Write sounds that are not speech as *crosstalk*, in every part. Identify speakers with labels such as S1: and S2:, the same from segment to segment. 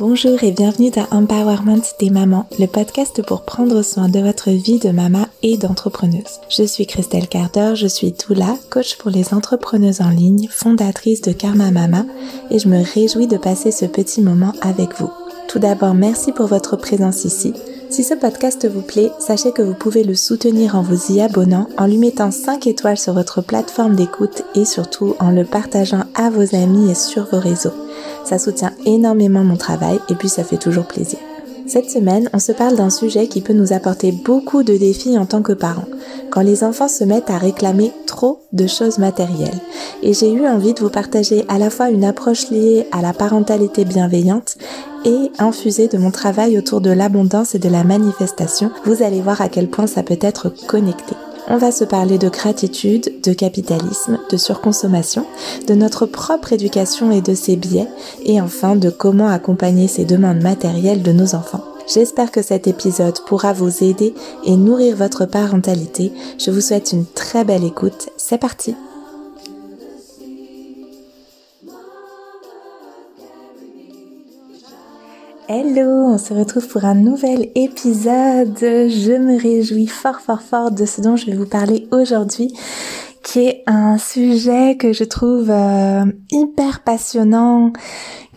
S1: Bonjour et bienvenue dans Empowerment des mamans, le podcast pour prendre soin de votre vie de maman et d'entrepreneuse. Je suis Christelle Carter, je suis Toula, coach pour les entrepreneuses en ligne, fondatrice de Karma Mama et je me réjouis de passer ce petit moment avec vous. Tout d'abord, merci pour votre présence ici. Si ce podcast vous plaît, sachez que vous pouvez le soutenir en vous y abonnant, en lui mettant 5 étoiles sur votre plateforme d'écoute et surtout en le partageant à vos amis et sur vos réseaux. Ça soutient énormément mon travail et puis ça fait toujours plaisir. Cette semaine, on se parle d'un sujet qui peut nous apporter beaucoup de défis en tant que parents, quand les enfants se mettent à réclamer trop de choses matérielles. Et j'ai eu envie de vous partager à la fois une approche liée à la parentalité bienveillante et infusée de mon travail autour de l'abondance et de la manifestation. Vous allez voir à quel point ça peut être connecté. On va se parler de gratitude, de capitalisme, de surconsommation, de notre propre éducation et de ses biais, et enfin de comment accompagner ces demandes matérielles de nos enfants. J'espère que cet épisode pourra vous aider et nourrir votre parentalité. Je vous souhaite une très belle écoute. C'est parti Hello, on se retrouve pour un nouvel épisode. Je me réjouis fort fort fort de ce dont je vais vous parler aujourd'hui, qui est un sujet que je trouve euh, hyper passionnant,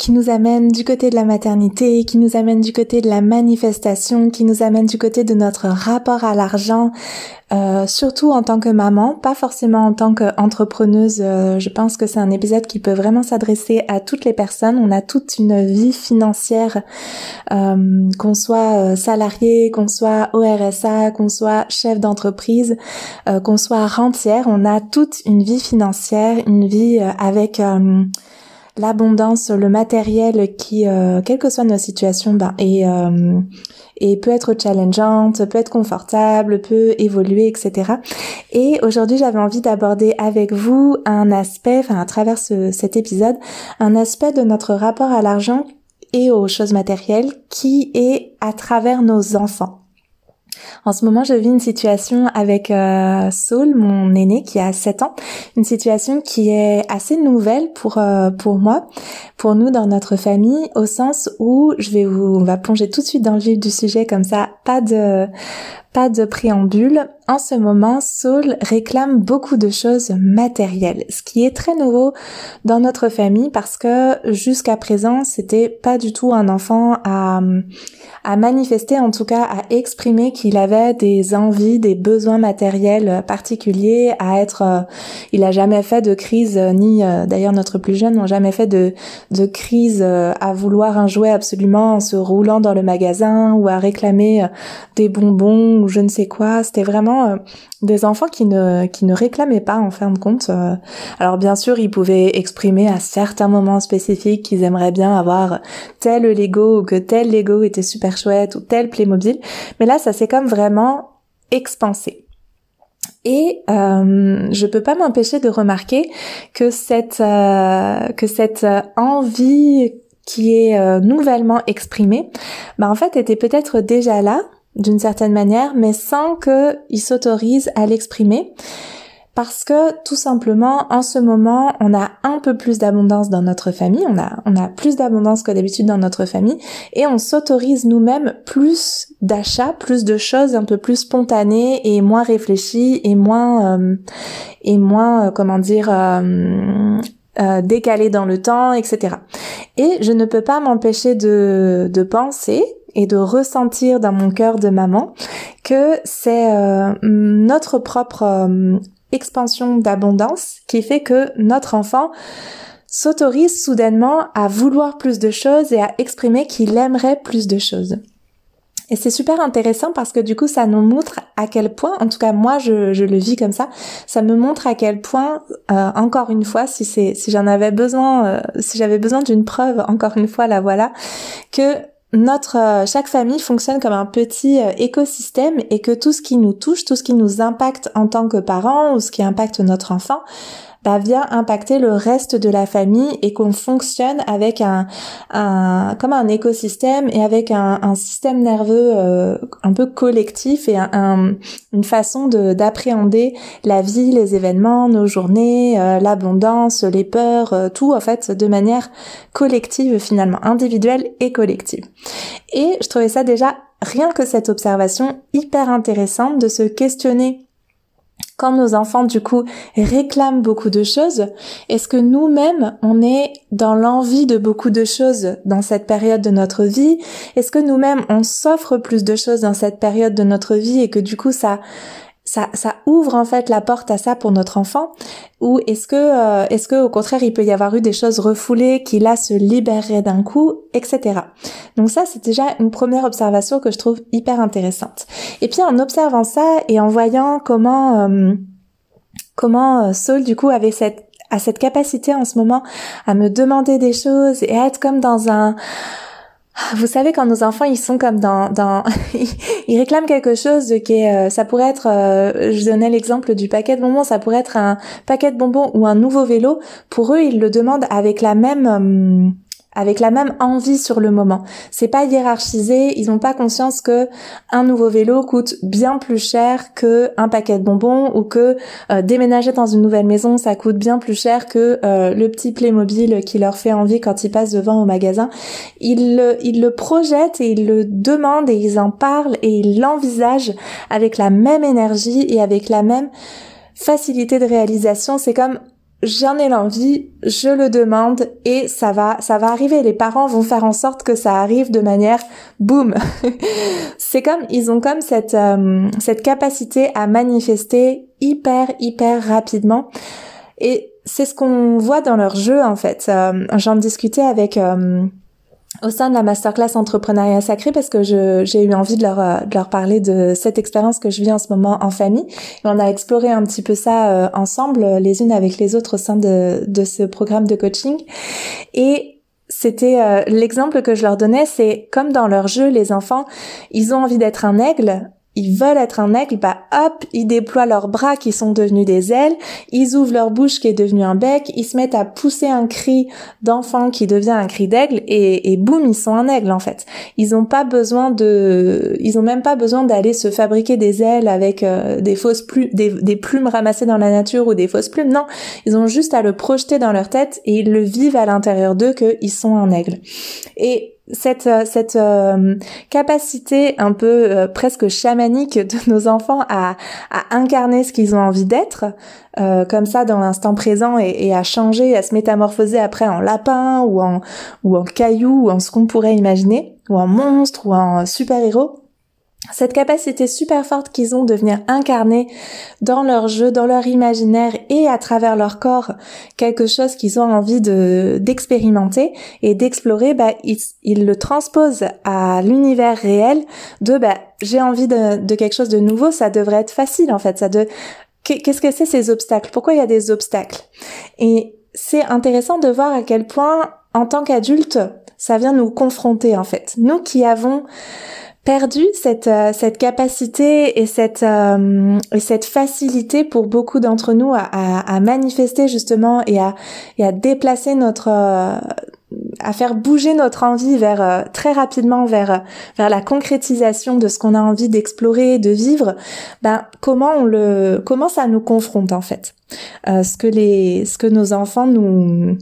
S1: qui nous amène du côté de la maternité, qui nous amène du côté de la manifestation, qui nous amène du côté de notre rapport à l'argent, euh, surtout en tant que maman, pas forcément en tant qu'entrepreneuse. Euh, je pense que c'est un épisode qui peut vraiment s'adresser à toutes les personnes. On a toute une vie financière, euh, qu'on soit salarié, qu'on soit au RSA, qu'on soit chef d'entreprise, qu'on soit rentière. On a toute une vie financière, une vie avec l'abondance, le matériel qui, euh, quelle que soit nos situations, ben, et, euh, et peut être challengeante, peut être confortable, peut évoluer, etc. Et aujourd'hui, j'avais envie d'aborder avec vous un aspect, enfin à travers ce, cet épisode, un aspect de notre rapport à l'argent et aux choses matérielles qui est à travers nos enfants. En ce moment, je vis une situation avec euh, Saul, mon aîné, qui a 7 ans. Une situation qui est assez nouvelle pour euh, pour moi, pour nous dans notre famille, au sens où je vais vous, on va plonger tout de suite dans le vif du sujet comme ça, pas de pas de préambule. En ce moment, Saul réclame beaucoup de choses matérielles, ce qui est très nouveau dans notre famille parce que jusqu'à présent, c'était pas du tout un enfant à, à manifester, en tout cas à exprimer qu'il avait des envies, des besoins matériels particuliers, à être, euh, il a jamais fait de crise, ni euh, d'ailleurs notre plus jeune n'ont jamais fait de, de crise euh, à vouloir un jouet absolument en se roulant dans le magasin ou à réclamer des bonbons ou je ne sais quoi. C'était vraiment euh, des enfants qui ne qui ne réclamaient pas en fin de compte. Euh. alors bien sûr, ils pouvaient exprimer à certains moments spécifiques qu'ils aimeraient bien avoir tel Lego ou que tel Lego était super chouette ou tel Playmobil. Mais là, ça s'est comme vraiment expansé. Et euh, je peux pas m'empêcher de remarquer que cette euh, que cette envie qui est nouvellement exprimée, bah en fait était peut-être déjà là, d'une certaine manière, mais sans qu'il s'autorise à l'exprimer. Parce que tout simplement, en ce moment, on a un peu plus d'abondance dans notre famille, on a, on a plus d'abondance que d'habitude dans notre famille, et on s'autorise nous-mêmes plus d'achats, plus de choses un peu plus spontanées et moins réfléchies et moins, euh, et moins, euh, comment dire, euh, euh, décalées dans le temps, etc. Et je ne peux pas m'empêcher de, de penser et de ressentir dans mon cœur de maman que c'est euh, notre propre euh, expansion d'abondance qui fait que notre enfant s'autorise soudainement à vouloir plus de choses et à exprimer qu'il aimerait plus de choses. Et c'est super intéressant parce que du coup, ça nous montre à quel point, en tout cas moi, je, le vis comme ça, ça me montre à quel point, euh, encore une fois, si c'est, si j'en avais besoin, si j'avais besoin d'une preuve, encore une fois, la voilà, que notre euh, chaque famille fonctionne comme un petit euh, écosystème et que tout ce qui nous touche, tout ce qui nous impacte en tant que parents ou ce qui impacte notre enfant, bah, vient impacter le reste de la famille et qu'on fonctionne avec un, un, comme un écosystème et avec un, un système nerveux euh, un peu collectif et un, une façon de d'appréhender la vie, les événements, nos journées, euh, l'abondance, les peurs, euh, tout en fait de manière collective finalement, individuelle et collective. Et je trouvais ça déjà rien que cette observation hyper intéressante de se questionner nos enfants du coup réclament beaucoup de choses, est-ce que nous-mêmes on est dans l'envie de beaucoup de choses dans cette période de notre vie? Est-ce que nous-mêmes on s'offre plus de choses dans cette période de notre vie et que du coup ça ça, ça ouvre en fait la porte à ça pour notre enfant. Ou est-ce que euh, est-ce que au contraire il peut y avoir eu des choses refoulées qui là se libéreraient d'un coup etc donc ça c'est déjà une première observation que je trouve hyper intéressante. Et puis en observant ça et en voyant comment euh, comment euh, Saul du coup avait cette a cette capacité en ce moment à me demander des choses et à être comme dans un *laughs* vous savez quand nos enfants ils sont comme dans *laughs* ils réclament quelque chose qui est euh, ça pourrait être euh, je donnais l'exemple du paquet de bonbons ça pourrait être un paquet de bonbons ou un nouveau vélo. Pour eux ils le demandent avec la même euh, avec la même envie sur le moment. C'est pas hiérarchisé, ils n'ont pas conscience que un nouveau vélo coûte bien plus cher que un paquet de bonbons ou que euh, déménager dans une nouvelle maison ça coûte bien plus cher que euh, le petit Playmobil qui leur fait envie quand ils passent devant au magasin. Ils le, ils le projettent et ils le demandent et ils en parlent et ils l'envisagent avec la même énergie et avec la même facilité de réalisation. C'est comme j'en ai l'envie, je le demande et ça va, ça va arriver. Les parents vont faire en sorte que ça arrive de manière boum. *laughs* c'est comme ils ont comme cette euh, cette capacité à manifester hyper hyper rapidement et c'est ce qu'on voit dans leur jeu en fait. Euh, j'en discutais avec euh, au sein de la masterclass entrepreneuriat sacré parce que j'ai eu envie de leur, euh, de leur parler de cette expérience que je vis en ce moment en famille. Et on a exploré un petit peu ça euh, ensemble, les unes avec les autres au sein de, de ce programme de coaching. Et c'était euh, l'exemple que je leur donnais, c'est comme dans leur jeu, les enfants, ils ont envie d'être un aigle, ils veulent être un aigle, bah hop, ils déploient leurs bras qui sont devenus des ailes, ils ouvrent leur bouche qui est devenue un bec, ils se mettent à pousser un cri d'enfant qui devient un cri d'aigle et, et boum, ils sont un aigle en fait. Ils ont pas besoin de, ils ont même pas besoin d'aller se fabriquer des ailes avec euh, des fausses plumes, des, plumes ramassées dans la nature ou des fausses plumes. Non, ils ont juste à le projeter dans leur tête et ils le vivent à l'intérieur d'eux qu'ils sont un aigle. Et cette, euh, cette euh, capacité un peu euh, presque chamanique de *laughs* nos enfants à, à incarner ce qu'ils ont envie d'être, comme ça dans l'instant présent et, et, à changer, à se métamorphoser après en lapin ou en, ou en caillou ou en ce qu'on pourrait imaginer, ou en monstre ou en super-héros, cette capacité super forte qu'ils ont de venir incarner dans leur jeu, dans leur imaginaire et à travers leur corps quelque chose qu'ils ont envie de d'expérimenter et d'explorer, bah ils, le transposent à l'univers réel de bah j'ai envie de, de quelque chose de nouveau, ça devrait être facile en fait, ça de qu'est-ce que c'est ces obstacles? Pourquoi il y a des obstacles? Et c'est intéressant de voir à quel point en tant qu'adulte, ça vient nous confronter en fait. Nous qui avons perdu cette euh, cette capacité et cette euh, et cette facilité pour beaucoup d'entre nous à, à, manifester justement et à et à déplacer notre euh, à faire bouger notre envie vers très rapidement vers vers la concrétisation de ce qu'on a envie d'explorer de vivre ben comment on le comment ça nous confronte en fait? Ce que les ce que nos enfants nous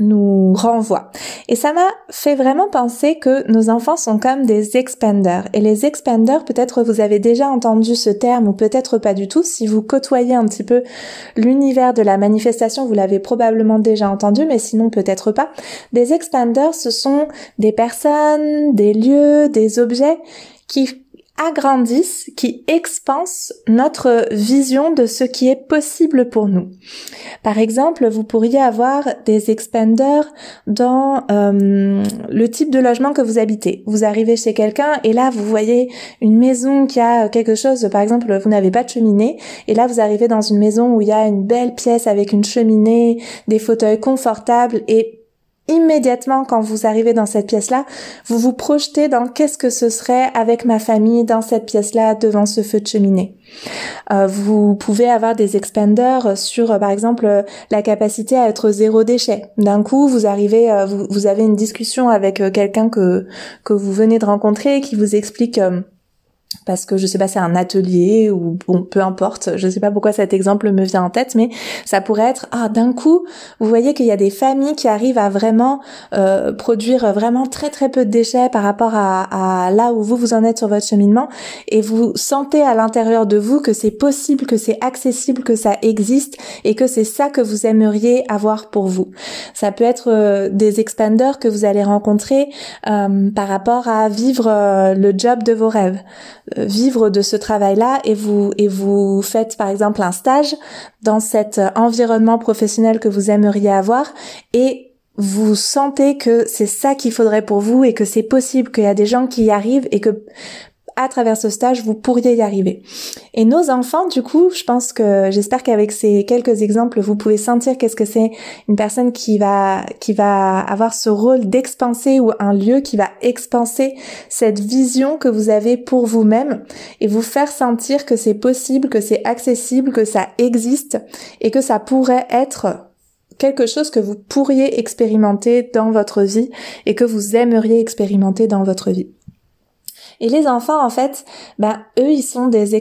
S1: nous renvoie. Et ça m'a fait vraiment penser que nos enfants sont comme des expanders. Et les expanders, peut-être vous avez déjà entendu ce terme ou peut-être pas du tout. Si vous côtoyez un petit peu l'univers de la manifestation, vous l'avez probablement déjà entendu, mais sinon peut-être pas. Des expanders, ce sont des personnes, des lieux, des objets qui agrandissent, qui expansent notre vision de ce qui est possible pour nous. Par exemple, vous pourriez avoir des expanders dans euh, le type de logement que vous habitez. Vous arrivez chez quelqu'un et là vous voyez une maison qui a quelque chose, par exemple vous n'avez pas de cheminée et là vous arrivez dans une maison où il y a une belle pièce avec une cheminée, des fauteuils confortables et immédiatement quand vous arrivez dans cette pièce-là, vous vous projetez dans qu'est-ce que ce serait avec ma famille dans cette pièce-là devant ce feu de cheminée. Euh, vous pouvez avoir des expanders sur, euh, par exemple, euh, la capacité à être zéro déchet. D'un coup, vous arrivez, vous, avez une discussion avec quelqu'un que que vous venez de rencontrer qui vous explique parce que je sais pas c'est un atelier ou bon peu importe. Je sais pas pourquoi cet exemple me vient en tête mais ça pourrait être ah d'un coup vous voyez qu'il y a des familles qui arrivent à vraiment euh, produire vraiment très très peu de déchets par rapport à, à, là où vous vous en êtes sur votre cheminement. Et vous sentez à l'intérieur de vous que c'est possible que c'est accessible que ça existe et que c'est ça que vous aimeriez avoir pour vous. Ça peut être euh, des expanders que vous allez rencontrer euh, par rapport à vivre euh, le job de vos rêves vivre de ce travail-là et vous et vous faites par exemple un stage dans cet environnement professionnel que vous aimeriez avoir et vous sentez que c'est ça qu'il faudrait pour vous et que c'est possible qu'il y a des gens qui y arrivent et que à travers ce stage, vous pourriez y arriver. Et nos enfants, du coup, je pense que j'espère qu'avec ces quelques exemples, vous pouvez sentir qu'est-ce que c'est une personne qui va qui va avoir ce rôle d'expanser ou un lieu qui va expanser cette vision que vous avez pour vous-même et vous faire sentir que c'est possible, que c'est accessible, que ça existe et que ça pourrait être quelque chose que vous pourriez expérimenter dans votre vie et que vous aimeriez expérimenter dans votre vie. Et les enfants, en fait, ben, eux, ils sont des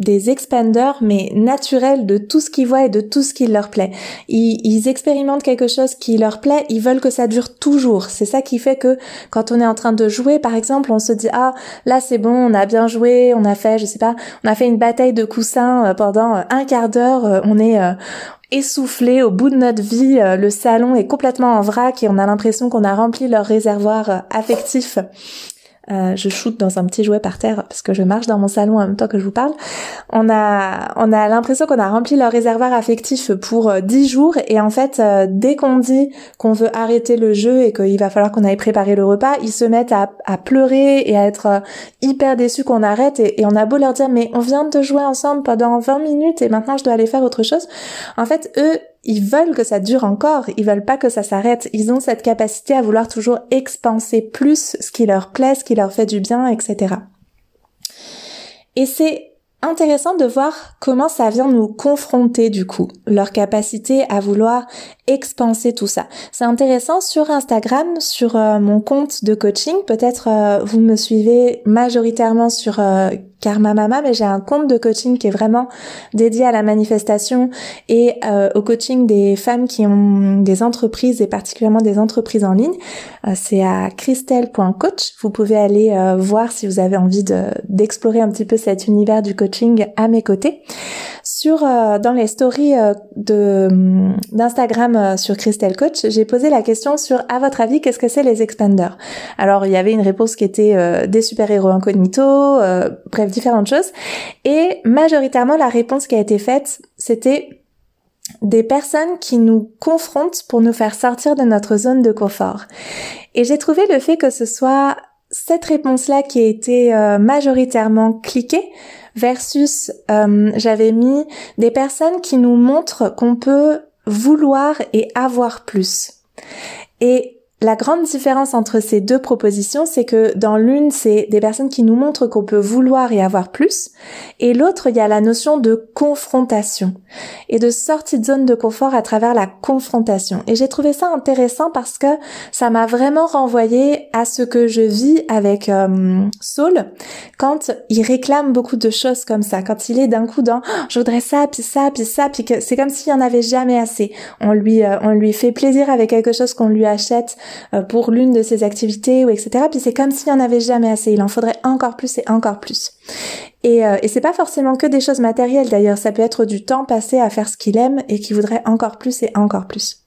S1: des expanders mais naturels de tout ce qu'ils voient et de tout ce qui leur plaît. Ils, ils, expérimentent quelque chose qui leur plaît, ils veulent que ça dure toujours. C'est ça qui fait que quand on est en train de jouer, par exemple, on se dit ah là c'est bon, on a bien joué, on a fait, je sais pas, on a fait une bataille de coussins euh, pendant euh, un quart d'heure, euh, on est essoufflé au bout de notre vie, le salon est complètement en vrac et on a l'impression qu'on a rempli leur réservoir affectif euh, je shoote dans un petit jouet par terre parce que je marche dans mon salon en même temps que je vous parle. On a, on a l'impression qu'on a rempli leur réservoir affectif pour euh, dix 10 jours et en fait, euh, dès qu'on dit qu'on veut arrêter le jeu et qu'il va falloir qu'on aille préparer le repas, ils se mettent à, à pleurer et à être hyper déçus qu'on arrête et, et, on a beau leur dire mais on vient de jouer ensemble pendant 20 minutes et maintenant je dois aller faire autre chose. En fait, eux, ils veulent que ça dure encore, ils veulent pas que ça s'arrête, ils ont cette capacité à vouloir toujours expanser plus ce qui leur plaît, ce qui leur fait du bien, etc. Et c'est intéressant de voir comment ça vient nous confronter du coup, leur capacité à vouloir expanser tout ça. C'est intéressant sur Instagram, sur euh, mon compte de coaching, peut-être euh, vous me suivez majoritairement sur euh, Karma Mama, mais j'ai un compte de coaching qui est vraiment dédié à la manifestation et au coaching des femmes qui ont des entreprises et particulièrement des entreprises en ligne. c'est à christelle.coach. Vous pouvez aller voir si vous avez envie d'explorer un petit peu cet univers du coaching à mes côtés. Sur dans les stories de d'Instagram euh, sur Christelle Coach, j'ai posé la question sur à votre avis qu'est-ce que c'est les expanders? Alors il y avait une réponse qui était euh, des super-héros incognito, euh, bref différentes choses et majoritairement la réponse qui a été faite c'était des personnes qui nous confrontent pour nous faire sortir de notre zone de confort. Et j'ai trouvé le fait que ce soit cette réponse-là qui a été majoritairement cliquée versus j'avais mis des personnes qui nous montrent qu'on peut vouloir et avoir plus. Et la grande différence entre ces deux propositions, c'est que dans l'une, c'est des personnes qui nous montrent qu'on peut vouloir et avoir plus, et l'autre, il y a la notion de confrontation et de sortie de zone de confort à travers la confrontation. Et j'ai trouvé ça intéressant parce que ça m'a vraiment renvoyé à ce que je vis avec euh, Saul quand il réclame beaucoup de choses comme ça, quand il est d'un coup dans oh, je voudrais ça, puis ça, puis ça, puis que c'est comme s'il y en avait jamais assez. On lui, euh, on lui fait plaisir avec quelque chose qu'on lui achète pour l'une de ses activités ou etc. Puis c'est comme s'il n'y en avait jamais assez. Il en faudrait encore plus et encore plus. Et, euh, et c'est pas forcément que des choses matérielles d'ailleurs. Ça peut être du temps passé à faire ce qu'il aime et qui voudrait encore plus et encore plus.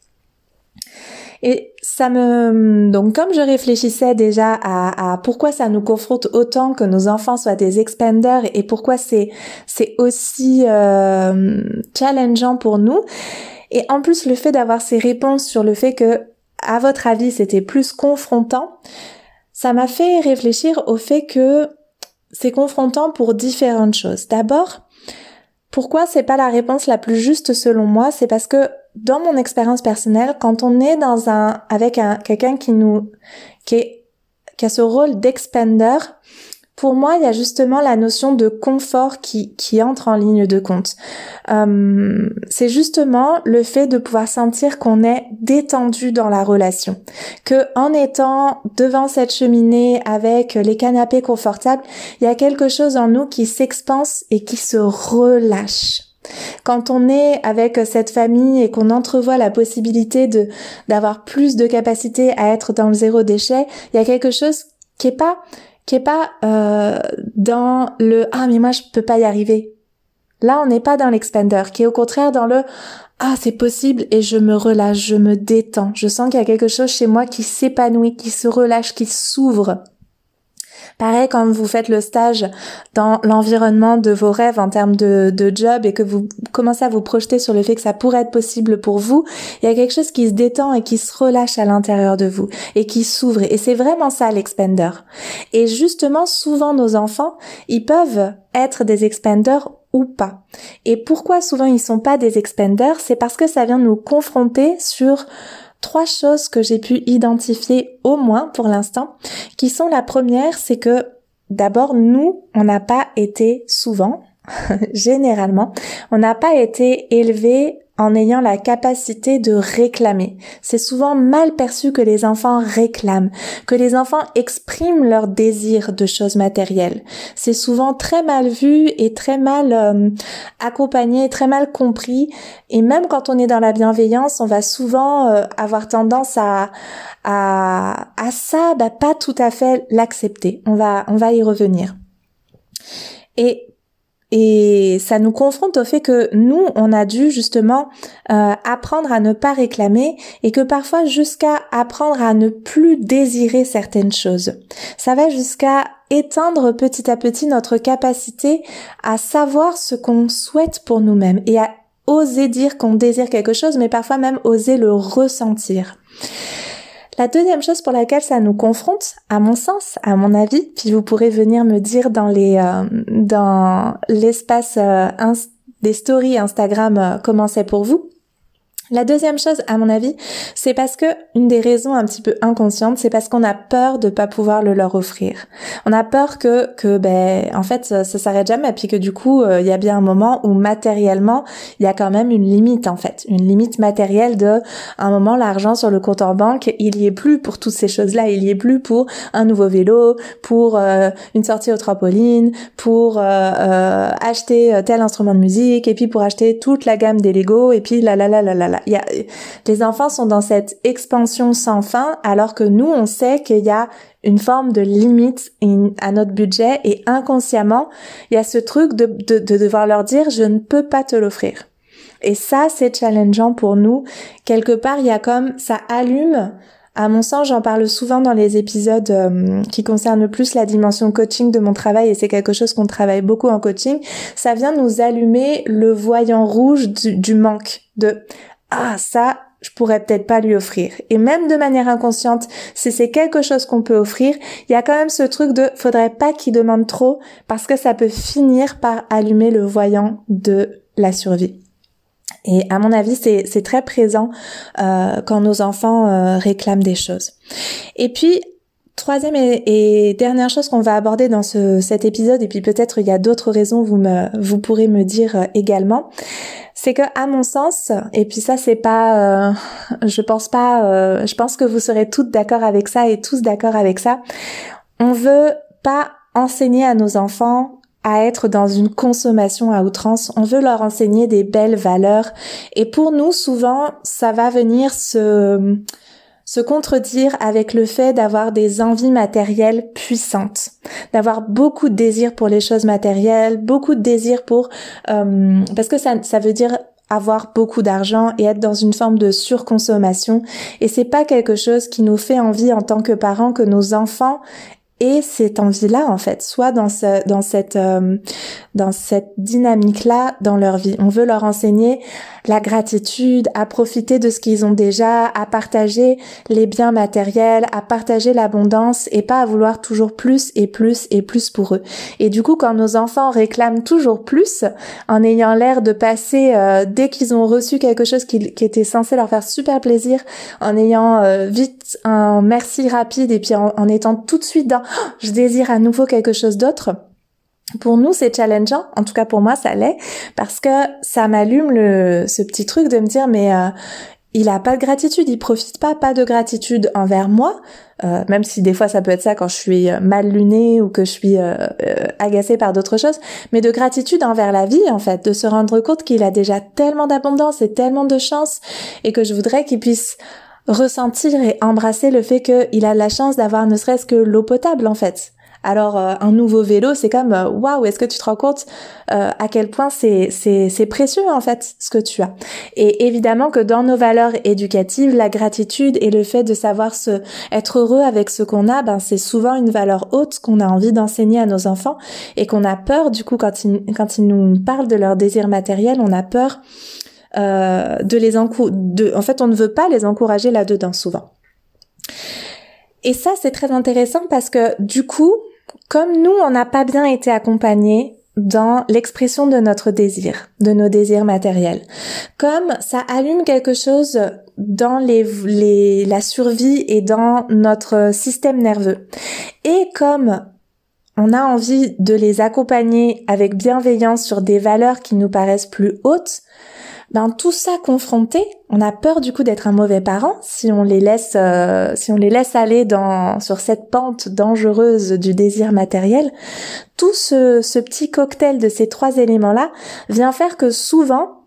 S1: Et ça me donc comme je réfléchissais déjà à, à, pourquoi ça nous confronte autant que nos enfants soient des expanders et pourquoi c'est c'est aussi euh, challengeant pour nous. Et en plus le fait d'avoir ces réponses sur le fait que à votre avis c'était plus confrontant, ça m'a fait réfléchir au fait que c'est confrontant pour différentes choses. D'abord, pourquoi c'est pas la réponse la plus juste selon moi? C'est parce que dans mon expérience personnelle, quand on est dans un avec un quelqu'un qui nous qui qui a ce rôle d'expender, pour moi, il y a justement la notion de confort qui, qui entre en ligne de compte. Euh, c'est justement le fait de pouvoir sentir qu'on est détendu dans la relation, que en étant devant cette cheminée avec les canapés confortables, il y a quelque chose en nous qui s'expanse et qui se relâche. Quand on est avec cette famille et qu'on entrevoit la possibilité de d'avoir plus de capacité à être dans le zéro déchet, il y a quelque chose qui est pas qui est pas euh, dans le ah mais moi je peux pas y arriver. Là, on n'est pas dans l'expander, qui est au contraire dans le ah c'est possible et je me relâche, je me détends. Je sens qu'il y a quelque chose chez moi qui s'épanouit, qui se relâche, qui s'ouvre. Pareil, quand vous faites le stage dans l'environnement de vos rêves en termes de, de job et que vous commencez à vous projeter sur le fait que ça pourrait être possible pour vous, il y a quelque chose qui se détend et qui se relâche à l'intérieur de vous et qui s'ouvre. Et c'est vraiment ça l'expander. Et justement, souvent nos enfants, ils peuvent être des expanders ou pas. Et pourquoi souvent ils sont pas des expanders C'est parce que ça vient nous confronter sur trois choses que j'ai pu identifier au moins pour l'instant, qui sont la première, c'est que d'abord nous, on n'a pas été souvent, *laughs* généralement, on n'a pas été élevé en ayant la capacité de réclamer. C'est souvent mal perçu que les enfants réclament, que les enfants expriment leur désir de choses matérielles. C'est souvent très mal vu et très mal euh, accompagné, très mal compris. Et même quand on est dans la bienveillance, on va souvent euh, avoir tendance à à, à ça, bah, pas tout à fait l'accepter. On va on va y revenir. Et et ça nous confronte au fait que nous, on a dû justement euh, apprendre à ne pas réclamer et que parfois jusqu'à apprendre à ne plus désirer certaines choses. Ça va jusqu'à éteindre petit à petit notre capacité à savoir ce qu'on souhaite pour nous-mêmes et à oser dire qu'on désire quelque chose, mais parfois même oser le ressentir. La deuxième chose pour laquelle ça nous confronte, à mon sens, à mon avis, puis vous pourrez venir me dire dans les euh, dans l'espace euh, des stories Instagram euh, comment c'est pour vous. La deuxième chose, à mon avis, c'est parce que une des raisons un petit peu inconscientes, c'est parce qu'on a peur de pas pouvoir le leur offrir. On a peur que que ben en fait ça, s'arrête jamais, puis que du coup euh, il y a bien un moment où matériellement il y a quand même une limite en fait, une limite matérielle de un moment l'argent sur le compte en banque il y est plus pour toutes ces choses là, il y est plus pour un nouveau vélo, pour euh, une sortie au trampoline, pour euh, acheter tel instrument de musique et puis pour acheter toute la gamme des Lego et puis la la la la la il les enfants sont dans cette expansion sans fin, alors que nous, on sait qu'il y a une forme de limite à notre budget et inconsciemment, il y a ce truc de devoir leur dire je ne peux pas te l'offrir. Et ça, c'est challengeant pour nous. Quelque part, il y a comme ça allume à mon sens, j'en parle souvent dans les épisodes euh, qui concernent plus la dimension coaching de mon travail et c'est quelque chose qu'on travaille beaucoup en coaching. Ça vient nous allumer le voyant rouge du, du manque de ah ça je pourrais peut-être pas lui offrir. Et même de manière inconsciente, si c'est quelque chose qu'on peut offrir, il y a quand même ce truc de faudrait pas qu'il demande trop parce que ça peut finir par allumer le voyant de la survie. Et à mon avis, c'est très présent euh, quand nos enfants euh, réclament des choses. Et puis, troisième et, dernière chose qu'on va aborder dans ce, cet épisode, et puis peut-être il y a d'autres raisons, vous me, pourrez me dire euh, également, c'est que à mon sens, et puis ça c'est pas, euh, je pense pas, euh, je pense que vous serez toutes d'accord avec ça et tous d'accord avec ça. On veut pas enseigner à nos enfants à être dans une consommation à outrance. On veut leur enseigner des belles valeurs. Et pour nous, souvent, ça va venir se, se contredire avec le fait d'avoir des envies matérielles puissantes, d'avoir beaucoup de désir pour les choses matérielles, beaucoup de désir pour euh, parce que ça ça veut dire avoir beaucoup d'argent et être dans une forme de surconsommation. Et c'est pas quelque chose qui nous fait envie en tant que parents que nos enfants et cette envie-là en fait, soit dans ce, dans cette euh, dans cette dynamique-là dans leur vie. On veut leur enseigner la gratitude, à profiter de ce qu'ils ont déjà, à partager les biens matériels, à partager l'abondance et pas à vouloir toujours plus et plus et plus pour eux. Et du coup, quand nos enfants réclament toujours plus, en ayant l'air de passer euh, dès qu'ils ont reçu quelque chose qui, qui, était censé leur faire super plaisir, en ayant euh, vite un merci rapide et puis en, étant tout de suite dans je désire à nouveau quelque chose d'autre. Pour nous, c'est challengeant. En tout cas, pour moi, ça l'est. Parce que ça m'allume le ce petit truc de me dire mais euh, il a pas de gratitude, il profite pas, pas de gratitude envers moi, euh, même si des fois ça peut être ça quand je suis euh, mal lunée ou que je suis euh, agacée par d'autres choses, mais de gratitude envers la vie en fait, de se rendre compte qu'il a déjà tellement d'abondance et tellement de chance et que je voudrais qu'il puisse ressentir et embrasser le fait qu'il a la chance d'avoir ne serait-ce que l'eau potable en fait. Alors euh, un nouveau vélo, c'est comme euh, waouh, est-ce que tu te rends compte euh, à quel point c'est c'est c'est précieux en fait ce que tu as. Et évidemment que dans nos valeurs éducatives, la gratitude et le fait de savoir se être heureux avec ce qu'on a, ben c'est souvent une valeur haute qu'on a envie d'enseigner à nos enfants et qu'on a peur du coup quand ils quand ils nous parlent de leurs désirs matériels, on a peur de les encourager. En fait, on ne veut pas les encourager là-dedans souvent. Et ça, c'est très intéressant parce que du coup, comme nous, on n'a pas bien été accompagnés dans l'expression de notre désir, de nos désirs matériels. Comme ça allume quelque chose dans les, la survie et dans notre système nerveux. Et comme on a envie de les accompagner avec bienveillance sur des valeurs qui nous paraissent plus hautes, ben tout ça confronté, on a peur du coup d'être un mauvais parent si on les laisse euh, si on les laisse aller dans sur cette pente dangereuse du désir matériel. Tout ce, ce petit cocktail de ces trois éléments là vient faire que souvent,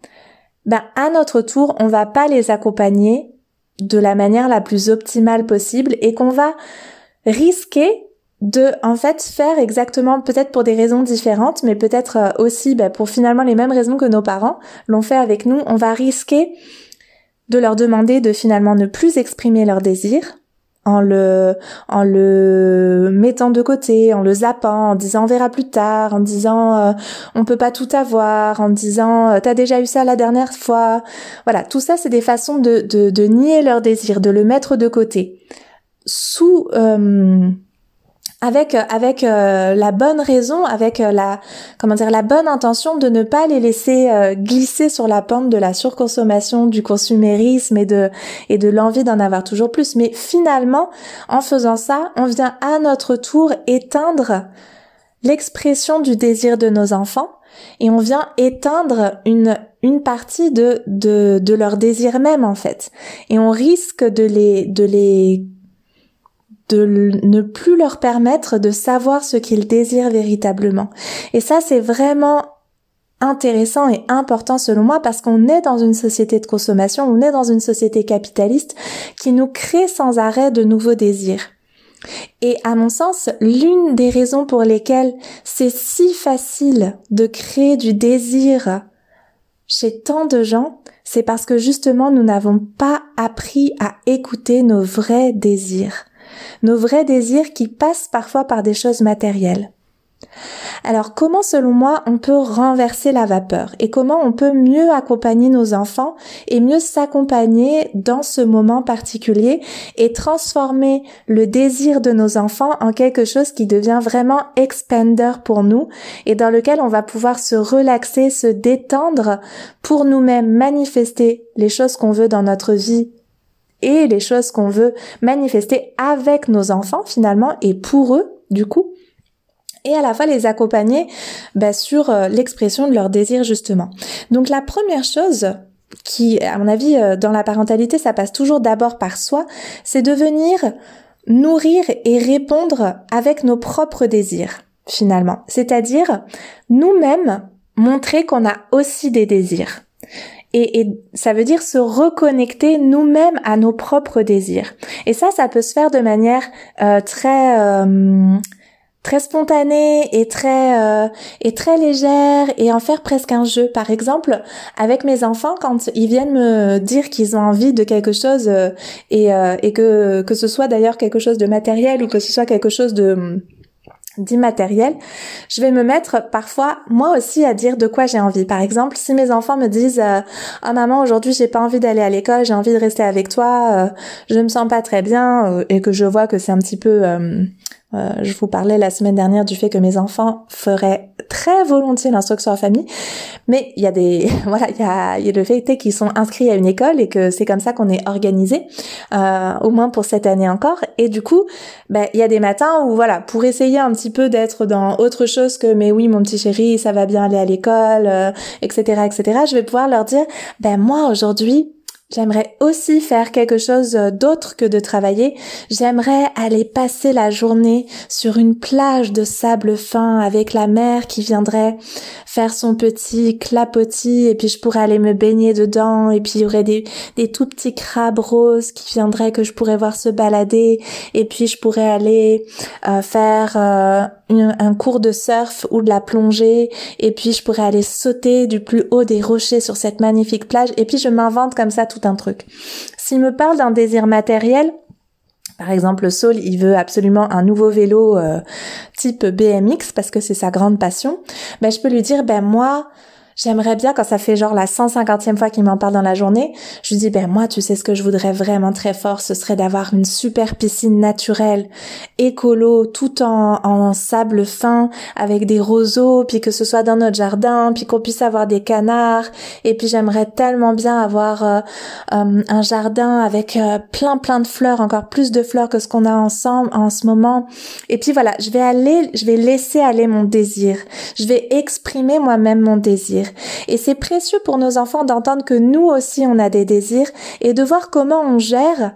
S1: ben à notre tour, on va pas les accompagner de la manière la plus optimale possible et qu'on va risquer de en fait faire exactement peut-être pour des raisons différentes mais peut-être euh, aussi bah, pour finalement les mêmes raisons que nos parents l'ont fait avec nous on va risquer de leur demander de finalement ne plus exprimer leurs désirs en le en le mettant de côté, en le zappant, en disant on verra plus tard, en disant euh, on peut pas tout avoir, en disant euh, t'as déjà eu ça la dernière fois. Voilà, tout ça c'est des façons de, de, de nier leur désir, de le mettre de côté sous avec avec euh, la bonne raison, avec euh, la comment dire la bonne intention de ne pas les laisser euh, glisser sur la pente de la surconsommation, du consumérisme et de et de l'envie d'en avoir toujours plus. Mais finalement, en faisant ça, on vient à notre tour éteindre l'expression du désir de nos enfants et on vient éteindre une une partie de de de leur désir même en fait. Et on risque de les de les de ne plus leur permettre de savoir ce qu'ils désirent véritablement. Et ça, c'est vraiment intéressant et important selon moi parce qu'on est dans une société de consommation, on est dans une société capitaliste qui nous crée sans arrêt de nouveaux désirs. Et à mon sens, l'une des raisons pour lesquelles c'est si facile de créer du désir chez tant de gens, c'est parce que justement nous n'avons pas appris à écouter nos vrais désirs nos vrais désirs qui passent parfois par des choses matérielles. Alors comment selon moi on peut renverser la vapeur et comment on peut mieux accompagner nos enfants et mieux s'accompagner dans ce moment particulier et transformer le désir de nos enfants en quelque chose qui devient vraiment expander pour nous et dans lequel on va pouvoir se relaxer, se détendre pour nous-mêmes manifester les choses qu'on veut dans notre vie et les choses qu'on veut manifester avec nos enfants finalement et pour eux du coup et à la fois les accompagner bah, sur euh, l'expression de leurs désirs justement. Donc la première chose qui, à mon avis, euh, dans la parentalité, ça passe toujours d'abord par soi, c'est de venir nourrir et répondre avec nos propres désirs finalement. C'est-à-dire nous-mêmes montrer qu'on a aussi des désirs et, ça veut dire se reconnecter nous-mêmes à nos propres désirs. Et ça, ça peut se faire de manière euh, très euh, très spontanée et très euh, et très légère et en faire presque un jeu. Par exemple, avec mes enfants, quand ils viennent me dire qu'ils ont envie de quelque chose euh, et, et que que ce soit d'ailleurs quelque chose de matériel ou que ce soit quelque chose de d'immatériel, je vais me mettre parfois moi aussi à dire de quoi j'ai envie. Par exemple, si mes enfants me disent euh, "Ah maman, aujourd'hui, j'ai pas envie d'aller à l'école, j'ai envie de rester avec toi, euh, je me sens pas très bien" euh, et que je vois que c'est un petit peu euh, je vous parlais la semaine dernière du fait que mes enfants feraient très volontiers l'instruction en famille, mais il y a des *laughs* voilà, il y a, y a le fait qu'ils sont inscrits à une école et que c'est comme ça qu'on est organisé, euh, au moins pour cette année encore. Et du coup, ben il y a des matins où voilà, pour essayer un petit peu d'être dans autre chose que mais oui mon petit chéri, ça va bien aller à l'école, etc., euh, etc. Je vais pouvoir leur dire ben moi aujourd'hui J'aimerais aussi faire quelque chose d'autre que de travailler. J'aimerais aller passer la journée sur une plage de sable fin avec la mer qui viendrait faire son petit clapotis et puis je pourrais aller me baigner dedans et puis il y aurait des, des tout petits crabes roses qui viendraient que je pourrais voir se balader et puis je pourrais aller euh, faire euh, un cours de surf ou de la plongée et puis je pourrais aller sauter du plus haut des rochers sur cette magnifique plage et puis je m'invente comme ça tout un truc. S'il me parle d'un désir matériel, par exemple, Saul, il veut absolument un nouveau vélo euh, type BMX parce que c'est sa grande passion. Ben, je peux lui dire, ben moi, J'aimerais bien quand ça fait genre la 150e fois qu'il m'en parle dans la journée, je lui dis ben moi tu sais ce que je voudrais vraiment très fort, ce serait d'avoir une super piscine naturelle, écolo, tout en, en sable fin avec des roseaux, puis que ce soit dans notre jardin, puis qu'on puisse avoir des canards, et puis j'aimerais tellement bien avoir euh, euh, un jardin avec euh, plein plein de fleurs, encore plus de fleurs que ce qu'on a ensemble en ce moment. Et puis voilà, je vais aller, je vais laisser aller mon désir, je vais exprimer moi-même mon désir. Et c'est précieux pour nos enfants d'entendre que nous aussi on a des désirs et de voir comment on gère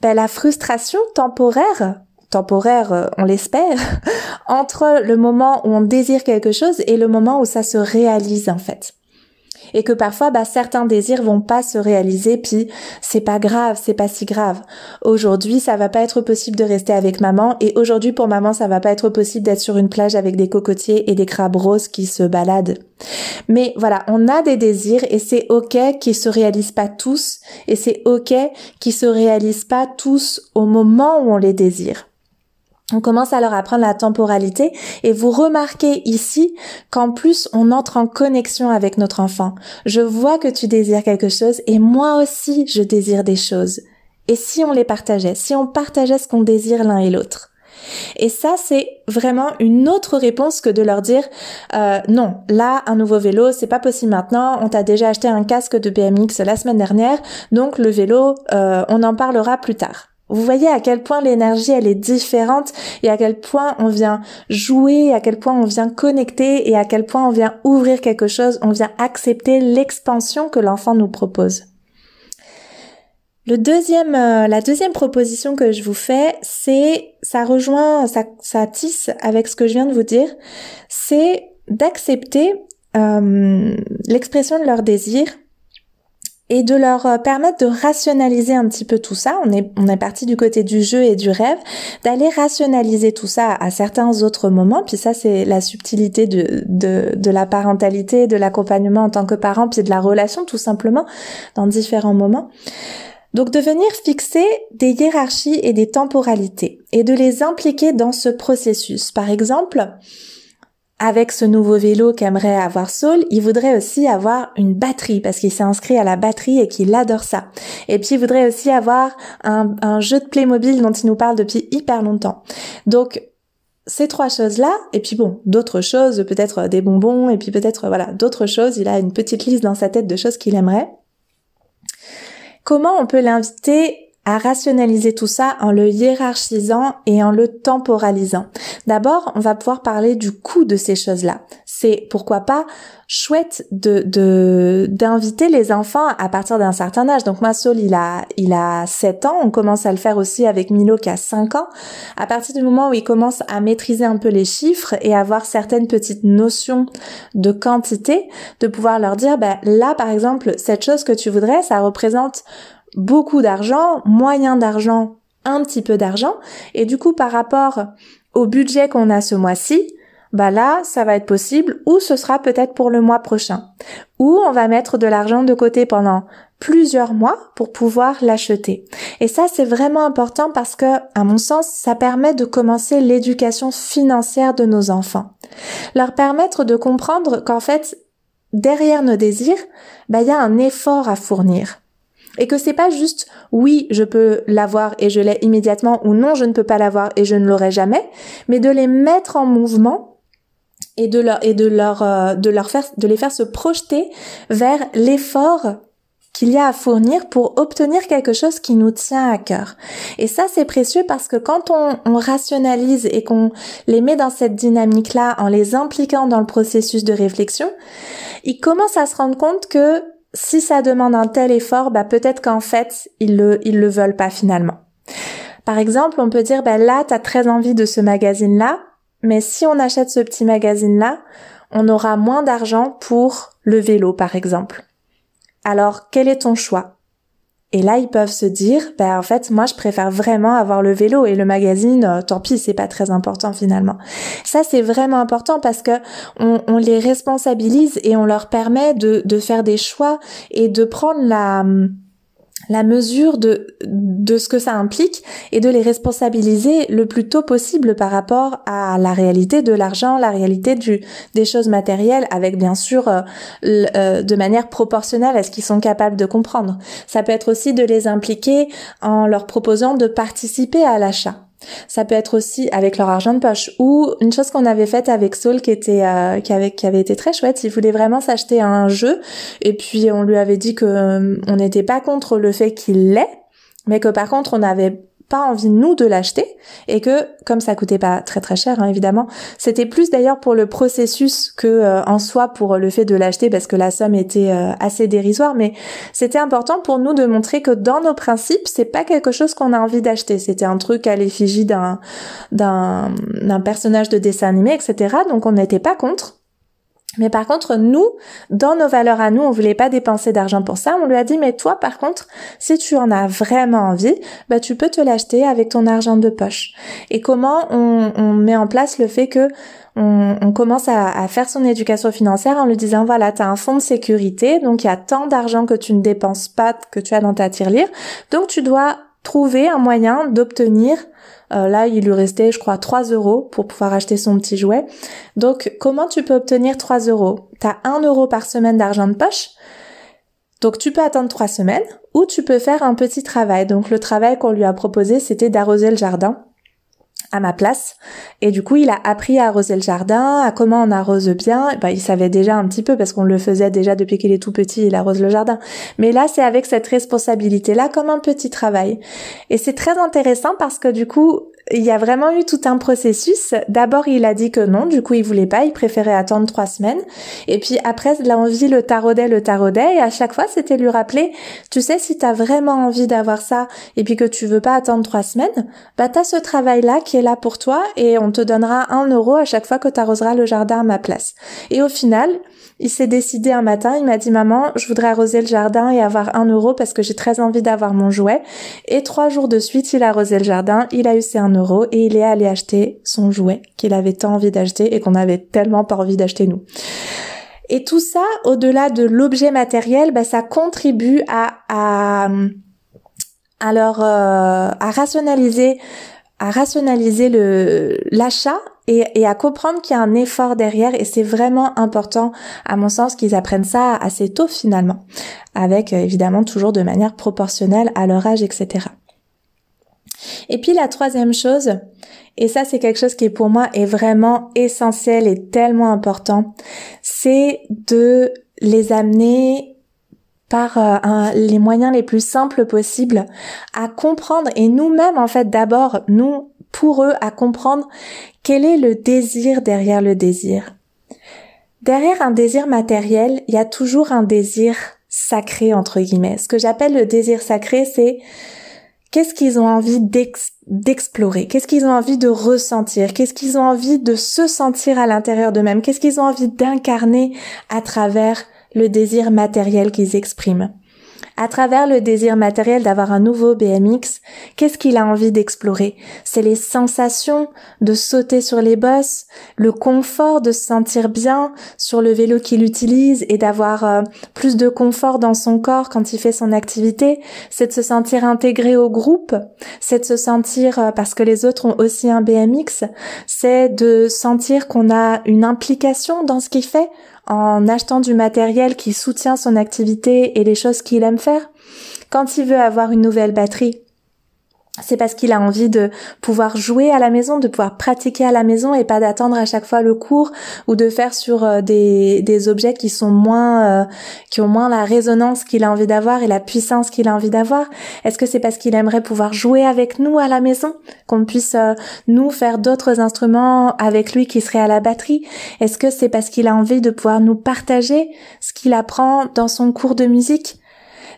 S1: ben, la frustration temporaire temporaire, euh, on l'espère, *laughs* entre le moment où on désire quelque chose et le moment où ça se réalise en fait et que parfois bah, certains désirs vont pas se réaliser puis c'est pas grave, c'est pas si grave. Aujourd'hui, ça va pas être possible de rester avec maman et aujourd'hui pour maman, ça va pas être possible d'être sur une plage avec des cocotiers et des crabes roses qui se baladent. Mais voilà, on a des désirs et c'est OK qu'ils se réalisent pas tous et c'est OK qu'ils se réalisent pas tous au moment où on les désire on commence à leur apprendre la temporalité et vous remarquez ici qu'en plus on entre en connexion avec notre enfant. Je vois que tu désires quelque chose et moi aussi je désire des choses. Et si on les partageait, si on partageait ce qu'on désire l'un et l'autre et ça, c'est vraiment une autre réponse que de leur dire euh, non, là, un nouveau vélo, c'est pas possible maintenant. On t'a déjà acheté un casque de BMX la semaine dernière, donc le vélo, euh, on en parlera plus tard. Vous voyez à quel point l'énergie elle est différente et à quel point on vient jouer, à quel point on vient connecter et à quel point on vient ouvrir quelque chose, on vient accepter l'expansion que l'enfant nous propose. Le deuxième, euh, la deuxième proposition que je vous fais, c'est, ça rejoint, ça, tisse avec ce que je viens de vous dire, c'est d'accepter euh, l'expression de leur désir et de leur euh, permettre de rationaliser un petit peu tout ça. On est, on est parti du côté du jeu et du rêve, d'aller rationaliser tout ça à certains autres moments. Puis ça, c'est la subtilité de, de, de la parentalité, de l'accompagnement en tant que parent, puis de la relation tout simplement dans différents moments. Donc de venir fixer des hiérarchies et des temporalités et de les impliquer dans ce processus. Par exemple, avec ce nouveau vélo qu'aimerait avoir Saul, il voudrait aussi avoir une batterie parce qu'il s'est inscrit à la batterie et qu'il adore ça. Et puis il voudrait aussi avoir un, jeu de Playmobil dont il nous parle depuis hyper longtemps. Donc ces trois choses-là, et puis bon, d'autres choses, peut-être des bonbons, et puis peut-être voilà, d'autres choses, il a une petite liste dans sa tête de choses qu'il aimerait. Comment on peut l'inviter à rationaliser tout ça en le hiérarchisant et en le temporalisant. D'abord, on va pouvoir parler du coût de ces choses-là. C'est pourquoi pas chouette de d'inviter les enfants à partir d'un certain âge. Donc moi Saul, il a il a 7 ans, on commence à le faire aussi avec Milo qui a 5 ans. À partir du moment où il commence à maîtriser un peu les chiffres et avoir certaines petites notions de quantité, de pouvoir leur dire ben là par exemple, cette chose que tu voudrais, ça représente beaucoup d'argent, moyen d'argent un petit peu d'argent et du coup par rapport au budget qu'on a ce mois-ci, bah là, ça va être possible ou ce sera peut-être pour le mois prochain. Ou on va mettre de l'argent de côté pendant plusieurs mois pour pouvoir l'acheter. Et ça, c'est vraiment important parce que, à mon sens, ça permet de commencer l'éducation financière de nos enfants. Leur permettre de comprendre qu'en fait, derrière nos désirs, bah, il y a un effort à fournir. Et que c'est pas juste oui, je peux l'avoir et je l'ai immédiatement ou non, je ne peux pas l'avoir et je ne l'aurai jamais, mais de les mettre en mouvement et de leur et de leur euh, de leur faire de les faire se projeter vers l'effort qu'il y a à fournir pour obtenir quelque chose qui nous tient à cœur. Et ça, c'est précieux parce que quand on, on rationalise et qu'on les met dans cette dynamique-là en les impliquant dans le processus de réflexion, ils commencent à se rendre compte que si ça demande un tel effort, bah peut-être qu'en fait, ils le, ils le veulent pas finalement. Par exemple, on peut dire, bah là, t'as très envie de ce magazine-là, mais si on achète ce petit magazine-là, on aura moins d'argent pour le vélo, par exemple. Alors, quel est ton choix? Et là, ils peuvent se dire, ben en fait, moi, je préfère vraiment avoir le vélo et le magazine. Euh, tant pis, c'est pas très important finalement. Ça, c'est vraiment important parce que on, les responsabilise et on leur permet de, de faire des choix et de prendre la la mesure de, de ce que ça implique et de les responsabiliser le plus tôt possible par rapport à la réalité de l'argent, la réalité du, des choses matérielles, avec bien sûr euh, euh, de manière proportionnelle à ce qu'ils sont capables de comprendre. Ça peut être aussi de les impliquer en leur proposant de participer à l'achat. Ça peut être aussi avec leur argent de poche ou une chose qu'on avait faite avec Saul qui était euh, qui avait qui avait été très chouette. Il voulait vraiment s'acheter un jeu et puis on lui avait dit que euh, on n'était pas contre le fait qu'il l'ait, mais que par contre on avait envie nous de l'acheter et que comme ça coûtait pas très très cher hein, évidemment c'était plus d'ailleurs pour le processus que euh, en soi pour le fait de l'acheter parce que la somme était euh, assez dérisoire mais c'était important pour nous de montrer que dans nos principes c'est pas quelque chose qu'on a envie d'acheter. C'était un truc à l'effigie d'un d'un d'un personnage de dessin animé etc donc on n'était pas contre mais par contre, nous, dans nos valeurs à nous, on voulait pas dépenser d'argent pour ça. On lui a dit, mais toi, par contre, si tu en as vraiment envie, bah, tu peux te l'acheter avec ton argent de poche. Et comment on, on met en place le fait que on, commence à, à, faire son éducation financière en lui disant, voilà, tu as un fonds de sécurité, donc il y a tant d'argent que tu ne dépenses pas, que tu as dans ta tirelire. Donc tu dois trouver un moyen d'obtenir euh, là, il lui restait, je crois, 3 euros pour pouvoir acheter son petit jouet. Donc, comment tu peux obtenir 3 euros? T'as 1 euro par semaine d'argent de poche. Donc, tu peux attendre 3 semaines ou tu peux faire un petit travail. Donc, le travail qu'on lui a proposé, c'était d'arroser le jardin à ma place. Et du coup, il a appris à arroser le jardin, à comment on arrose bien. Bah, il savait déjà un petit peu parce qu'on le faisait déjà depuis qu'il est tout petit, il arrose le jardin. Mais là, c'est avec cette responsabilité-là comme un petit travail. Et c'est très intéressant parce que du coup, il y a vraiment eu tout un processus. D'abord, il a dit que non, du coup, il voulait pas, il préférait attendre trois semaines. Et puis après, l'envie le taraudait, le taraudait, et à chaque fois, c'était lui rappeler, tu sais, si t'as vraiment envie d'avoir ça, et puis que tu veux pas attendre trois semaines, bah t'as ce travail-là qui est là pour toi, et on te donnera un euro à chaque fois que t'arroseras le jardin à ma place. Et au final, il s'est décidé un matin, il m'a dit maman, je voudrais arroser le jardin et avoir un euro parce que j'ai très envie d'avoir mon jouet. Et trois jours de suite, il a arrosé le jardin, il a eu ses un euro et il est allé acheter son jouet qu'il avait tant envie d'acheter et qu'on avait tellement pas envie d'acheter nous. Et tout ça, au-delà de l'objet matériel, bah, ça contribue à, à, euh, à rationaliser à rationaliser le l'achat et, et, à comprendre qu'il y a un effort derrière et c'est vraiment important à mon sens qu'ils apprennent ça assez tôt finalement avec euh, évidemment toujours de manière proportionnelle à leur âge etc. Et puis la troisième chose, et ça c'est quelque chose qui pour moi est vraiment essentiel et tellement important, c'est de les amener par euh, les moyens les plus simples possibles à comprendre et nous-mêmes en fait d'abord nous pour eux à comprendre quel est le désir derrière le désir. Derrière un désir matériel, il y a toujours un désir sacré entre guillemets. Ce que j'appelle le désir sacré, c'est qu'est-ce qu'ils ont envie d'explorer, qu'est-ce qu'ils ont envie de ressentir, qu'est-ce qu'ils ont envie de se sentir à l'intérieur d'eux-mêmes, qu'est-ce qu'ils ont envie d'incarner à travers le désir matériel qu'ils expriment? À travers le désir matériel d'avoir un nouveau BMX, qu'est-ce qu'il a envie d'explorer? C'est les sensations de sauter sur les bosses, le confort de se sentir bien sur le vélo qu'il utilise et d'avoir euh, plus de confort dans son corps quand il fait son activité, c'est de se sentir intégré au groupe, c'est de se sentir euh, parce que les autres ont aussi un BMX, c'est de sentir qu'on a une implication dans ce qu'il fait en achetant du matériel qui soutient son activité et les choses qu'il aime faire. Quand il veut avoir une nouvelle batterie, c'est parce qu'il a envie de pouvoir jouer à la maison, de pouvoir pratiquer à la maison et pas d'attendre à chaque fois le cours ou de faire sur euh, des, des objets qui sont moins, euh, qui ont moins la résonance qu'il a envie d'avoir et la puissance qu'il a envie d'avoir. Est-ce que c'est parce qu'il aimerait pouvoir jouer avec nous à la maison, qu'on puisse euh, nous faire d'autres instruments avec lui qui seraient à la batterie? Est-ce que c'est parce qu'il a envie de pouvoir nous partager ce qu'il apprend dans son cours de musique?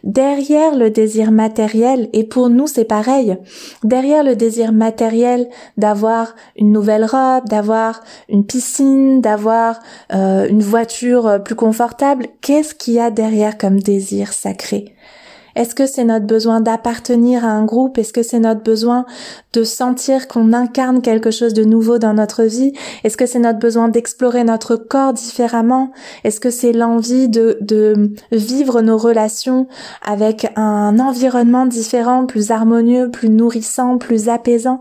S1: Derrière le désir matériel, et pour nous c'est pareil, derrière le désir matériel d'avoir une nouvelle robe, d'avoir une piscine, d'avoir euh, une voiture plus confortable, qu'est-ce qu'il y a derrière comme désir sacré? Est-ce que c'est notre besoin d'appartenir à un groupe? Est-ce que c'est notre besoin de sentir qu'on incarne quelque chose de nouveau dans notre vie? Est-ce que c'est notre besoin d'explorer notre corps différemment? Est-ce que c'est l'envie de, vivre nos relations avec un environnement différent, plus harmonieux, plus nourrissant, plus apaisant?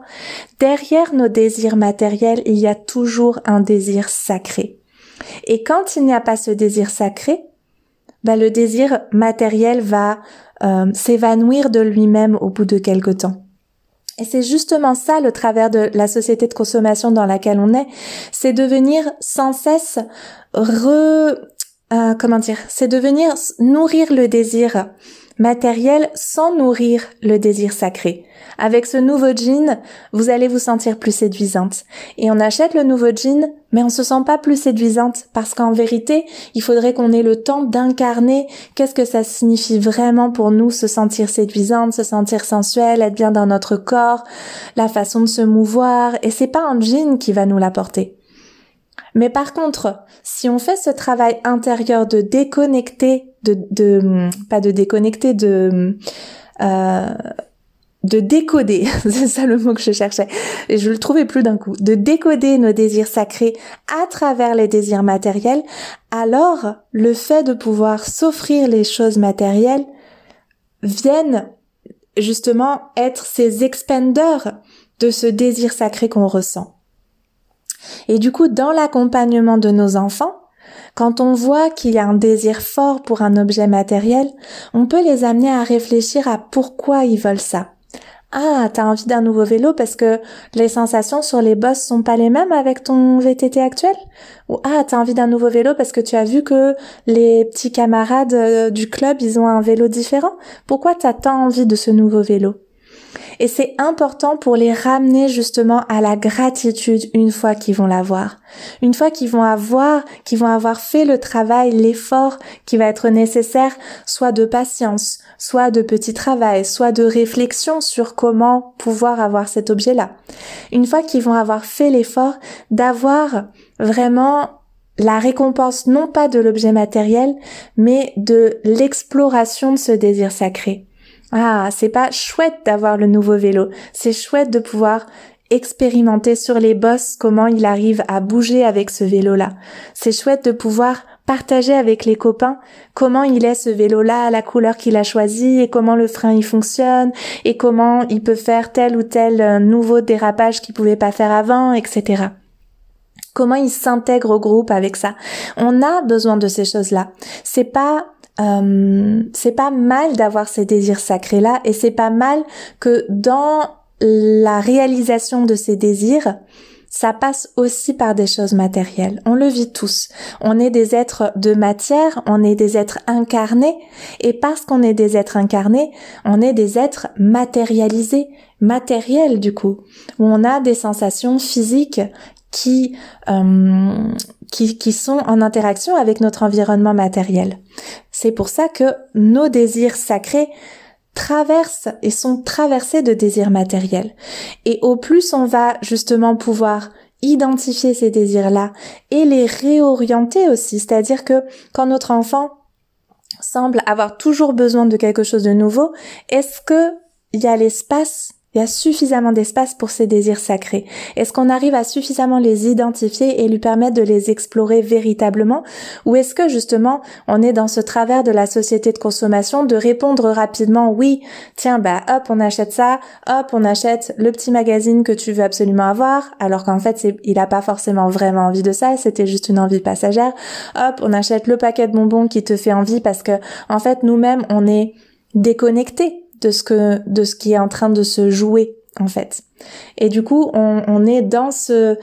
S1: Derrière nos désirs matériels, il y a toujours un désir sacré. Et quand il n'y a pas ce désir sacré, bah, le désir matériel va euh, s'évanouir de lui-même au bout de quelque temps. Et c'est justement ça le travers de la société de consommation dans laquelle on est, c'est devenir sans cesse re, euh, comment dire, c'est devenir nourrir le désir matériel sans nourrir le désir sacré. Avec ce nouveau jean, vous allez vous sentir plus séduisante. Et on achète le nouveau jean, mais on se sent pas plus séduisante parce qu'en vérité, il faudrait qu'on ait le temps d'incarner qu'est-ce que ça signifie vraiment pour nous se sentir séduisante, se sentir sensuelle, être bien dans notre corps, la façon de se mouvoir. Et c'est pas un jean qui va nous l'apporter. Mais par contre, si on fait ce travail intérieur de déconnecter, de, de pas de déconnecter, de euh, de décoder, *laughs* c'est ça le mot que je cherchais, et je le trouvais plus d'un coup, de décoder nos désirs sacrés à travers les désirs matériels, alors le fait de pouvoir s'offrir les choses matérielles viennent justement être ces expendeurs de ce désir sacré qu'on ressent. Et du coup, dans l'accompagnement de nos enfants, quand on voit qu'il y a un désir fort pour un objet matériel, on peut les amener à réfléchir à pourquoi ils veulent ça. Ah, t'as envie d'un nouveau vélo parce que les sensations sur les bosses sont pas les mêmes avec ton VTT actuel? Ou ah, t'as envie d'un nouveau vélo parce que tu as vu que les petits camarades euh, du club, ils ont un vélo différent? Pourquoi t'as tant envie de ce nouveau vélo? Et c'est important pour les ramener justement à la gratitude une fois qu'ils vont l'avoir. Une fois qu'ils vont avoir, qu'ils vont avoir fait le travail, l'effort qui va être nécessaire, soit de patience, soit de petit travail, soit de réflexion sur comment pouvoir avoir cet objet-là. Une fois qu'ils vont avoir fait l'effort d'avoir vraiment la récompense non pas de l'objet matériel, mais de l'exploration de ce désir sacré. Ah, c'est pas chouette d'avoir le nouveau vélo. C'est chouette de pouvoir expérimenter sur les bosses comment il arrive à bouger avec ce vélo-là. C'est chouette de pouvoir partager avec les copains comment il est ce vélo-là, la couleur qu'il a choisi et comment le frein il fonctionne et comment il peut faire tel ou tel euh, nouveau dérapage qu'il pouvait pas faire avant, etc comment il s'intègre au groupe avec ça. On a besoin de ces choses-là. C'est pas euh, c'est pas mal d'avoir ces désirs sacrés là et c'est pas mal que dans la réalisation de ces désirs ça passe aussi par des choses matérielles. On le vit tous. On est des êtres de matière, on est des êtres incarnés, et parce qu'on est des êtres incarnés, on est des êtres matérialisés, matériels du coup, où on a des sensations physiques qui, euh, qui, qui sont en interaction avec notre environnement matériel. C'est pour ça que nos désirs sacrés traversent et sont traversés de désirs matériels. Et au plus on va justement pouvoir identifier ces désirs-là et les réorienter aussi, c'est-à-dire que quand notre enfant semble avoir toujours besoin de quelque chose de nouveau, est-ce que il y a l'espace il y a suffisamment d'espace pour ces désirs sacrés. Est-ce qu'on arrive à suffisamment les identifier et lui permettre de les explorer véritablement? Ou est-ce que justement on est dans ce travers de la société de consommation de répondre rapidement oui, tiens bah hop on achète ça, hop on achète le petit magazine que tu veux absolument avoir, alors qu'en fait il a pas forcément vraiment envie de ça, c'était juste une envie passagère. Hop on achète le paquet de bonbons qui te fait envie parce que en fait nous-mêmes on est déconnectés de ce que de ce qui est en train de se jouer en fait. Et du coup, on, on est dans ce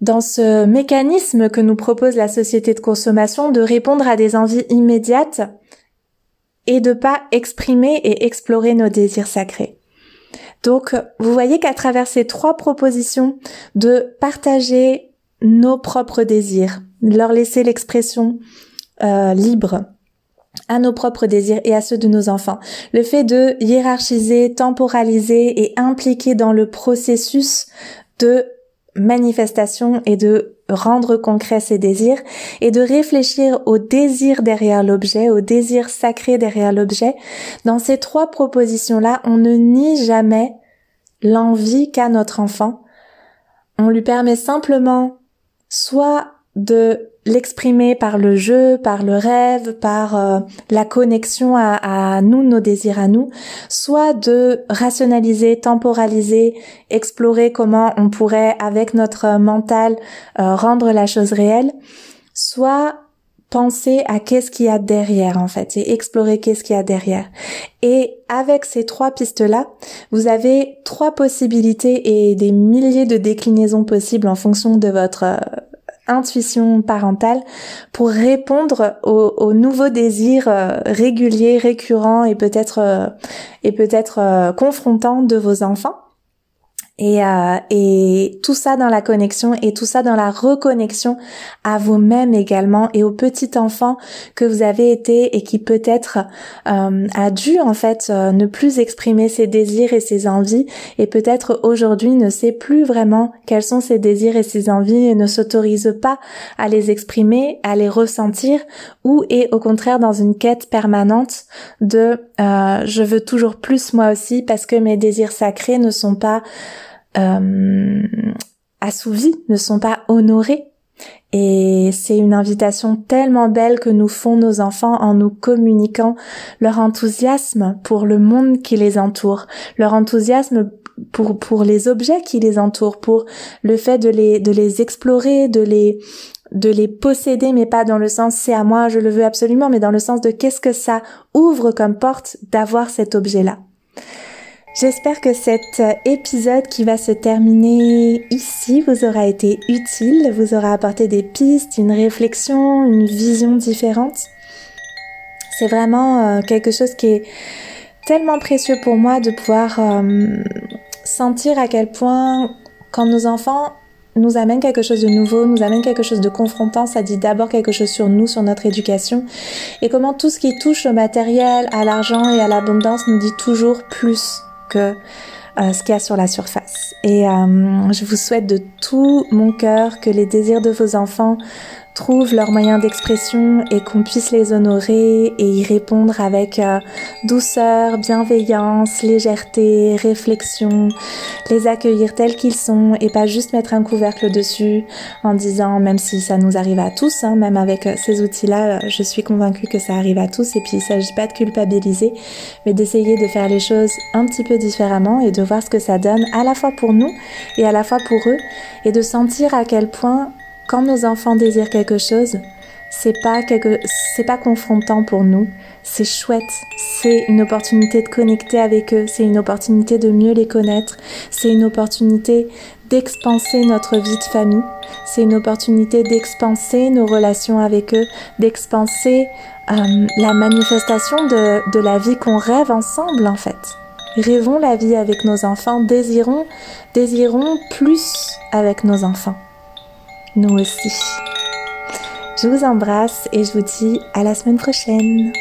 S1: dans ce mécanisme que nous propose la société de consommation de répondre à des envies immédiates et de pas exprimer et explorer nos désirs sacrés. Donc, vous voyez qu'à travers ces trois propositions de partager nos propres désirs, leur laisser l'expression euh, libre, à nos propres désirs et à ceux de nos enfants. Le fait de hiérarchiser, temporaliser et impliquer dans le processus de manifestation et de rendre concret ces désirs et de réfléchir au désir derrière l'objet, au désir sacré derrière l'objet. Dans ces trois propositions-là, on ne nie jamais l'envie qu'a notre enfant. On lui permet simplement soit de l'exprimer par le jeu, par le rêve, par euh, la connexion à, nous, nos désirs à nous, soit de rationaliser, temporaliser, explorer comment on pourrait, avec notre mental, euh, rendre la chose réelle, soit penser à qu'est-ce qu'il y a derrière en fait et explorer qu'est-ce qu'il y a derrière. Et avec ces trois pistes-là, vous avez trois possibilités et des milliers de déclinaisons possibles en fonction de votre euh, intuition parentale pour répondre aux, nouveaux désirs euh, réguliers, récurrents et peut-être euh, et peut-être euh, confrontants de vos enfants. Et, euh, et tout ça dans la connexion et tout ça dans la reconnexion à vous-même également et au petit enfant que vous avez été et qui peut-être euh, a dû en fait euh, ne plus exprimer ses désirs et ses envies et peut-être aujourd'hui ne sait plus vraiment quels sont ses désirs et ses envies et ne s'autorise pas à les exprimer, à les ressentir ou est au contraire dans une quête permanente de euh, je veux toujours plus moi aussi parce que mes désirs sacrés ne sont pas euh, assouvis, ne sont pas honorés. Et c'est une invitation tellement belle que nous font nos enfants en nous communiquant leur enthousiasme pour le monde qui les entoure, leur enthousiasme pour pour les objets qui les entourent, pour le fait de les de les explorer, de les de les posséder, mais pas dans le sens c'est à moi, je le veux absolument, mais dans le sens de qu'est-ce que ça ouvre comme porte d'avoir cet objet-là. J'espère que cet épisode qui va se terminer ici vous aura été utile, vous aura apporté des pistes, une réflexion, une vision différente. C'est vraiment euh, quelque chose qui est tellement précieux pour moi de pouvoir euh, sentir à quel point quand nos enfants nous amènent quelque chose de nouveau, nous amènent quelque chose de confrontant, ça dit d'abord quelque chose sur nous, sur notre éducation, et comment tout ce qui touche au matériel, à l'argent et à l'abondance nous dit toujours plus que euh, ce qu'il y a sur la surface. Et euh, je vous souhaite de tout mon cœur que les désirs de vos enfants trouvent leurs moyens d'expression et qu'on puisse les honorer et y répondre avec euh, douceur, bienveillance, légèreté, réflexion, les accueillir tels qu'ils sont et pas juste mettre un couvercle dessus en disant, même si ça nous arrive à tous, hein, même avec euh, ces outils-là, euh, je suis convaincue que ça arrive à tous et puis il s'agit pas de culpabiliser, mais d'essayer de faire les choses un petit peu différemment et de voir ce que ça donne à la fois pour nous et à la fois pour eux et de sentir à quel point quand nos enfants désirent quelque chose, c'est pas quelque, c'est pas confrontant pour nous. C'est chouette. C'est une opportunité de connecter avec eux. C'est une opportunité de mieux les connaître. C'est une opportunité d'expanser notre vie de famille. C'est une opportunité d'expanser nos relations avec eux, d'expanser euh, la manifestation de, de la vie qu'on rêve ensemble en fait. Rêvons la vie avec nos enfants, désirons, désirons plus avec nos enfants nous aussi. Je vous embrasse et je vous dis à la semaine prochaine.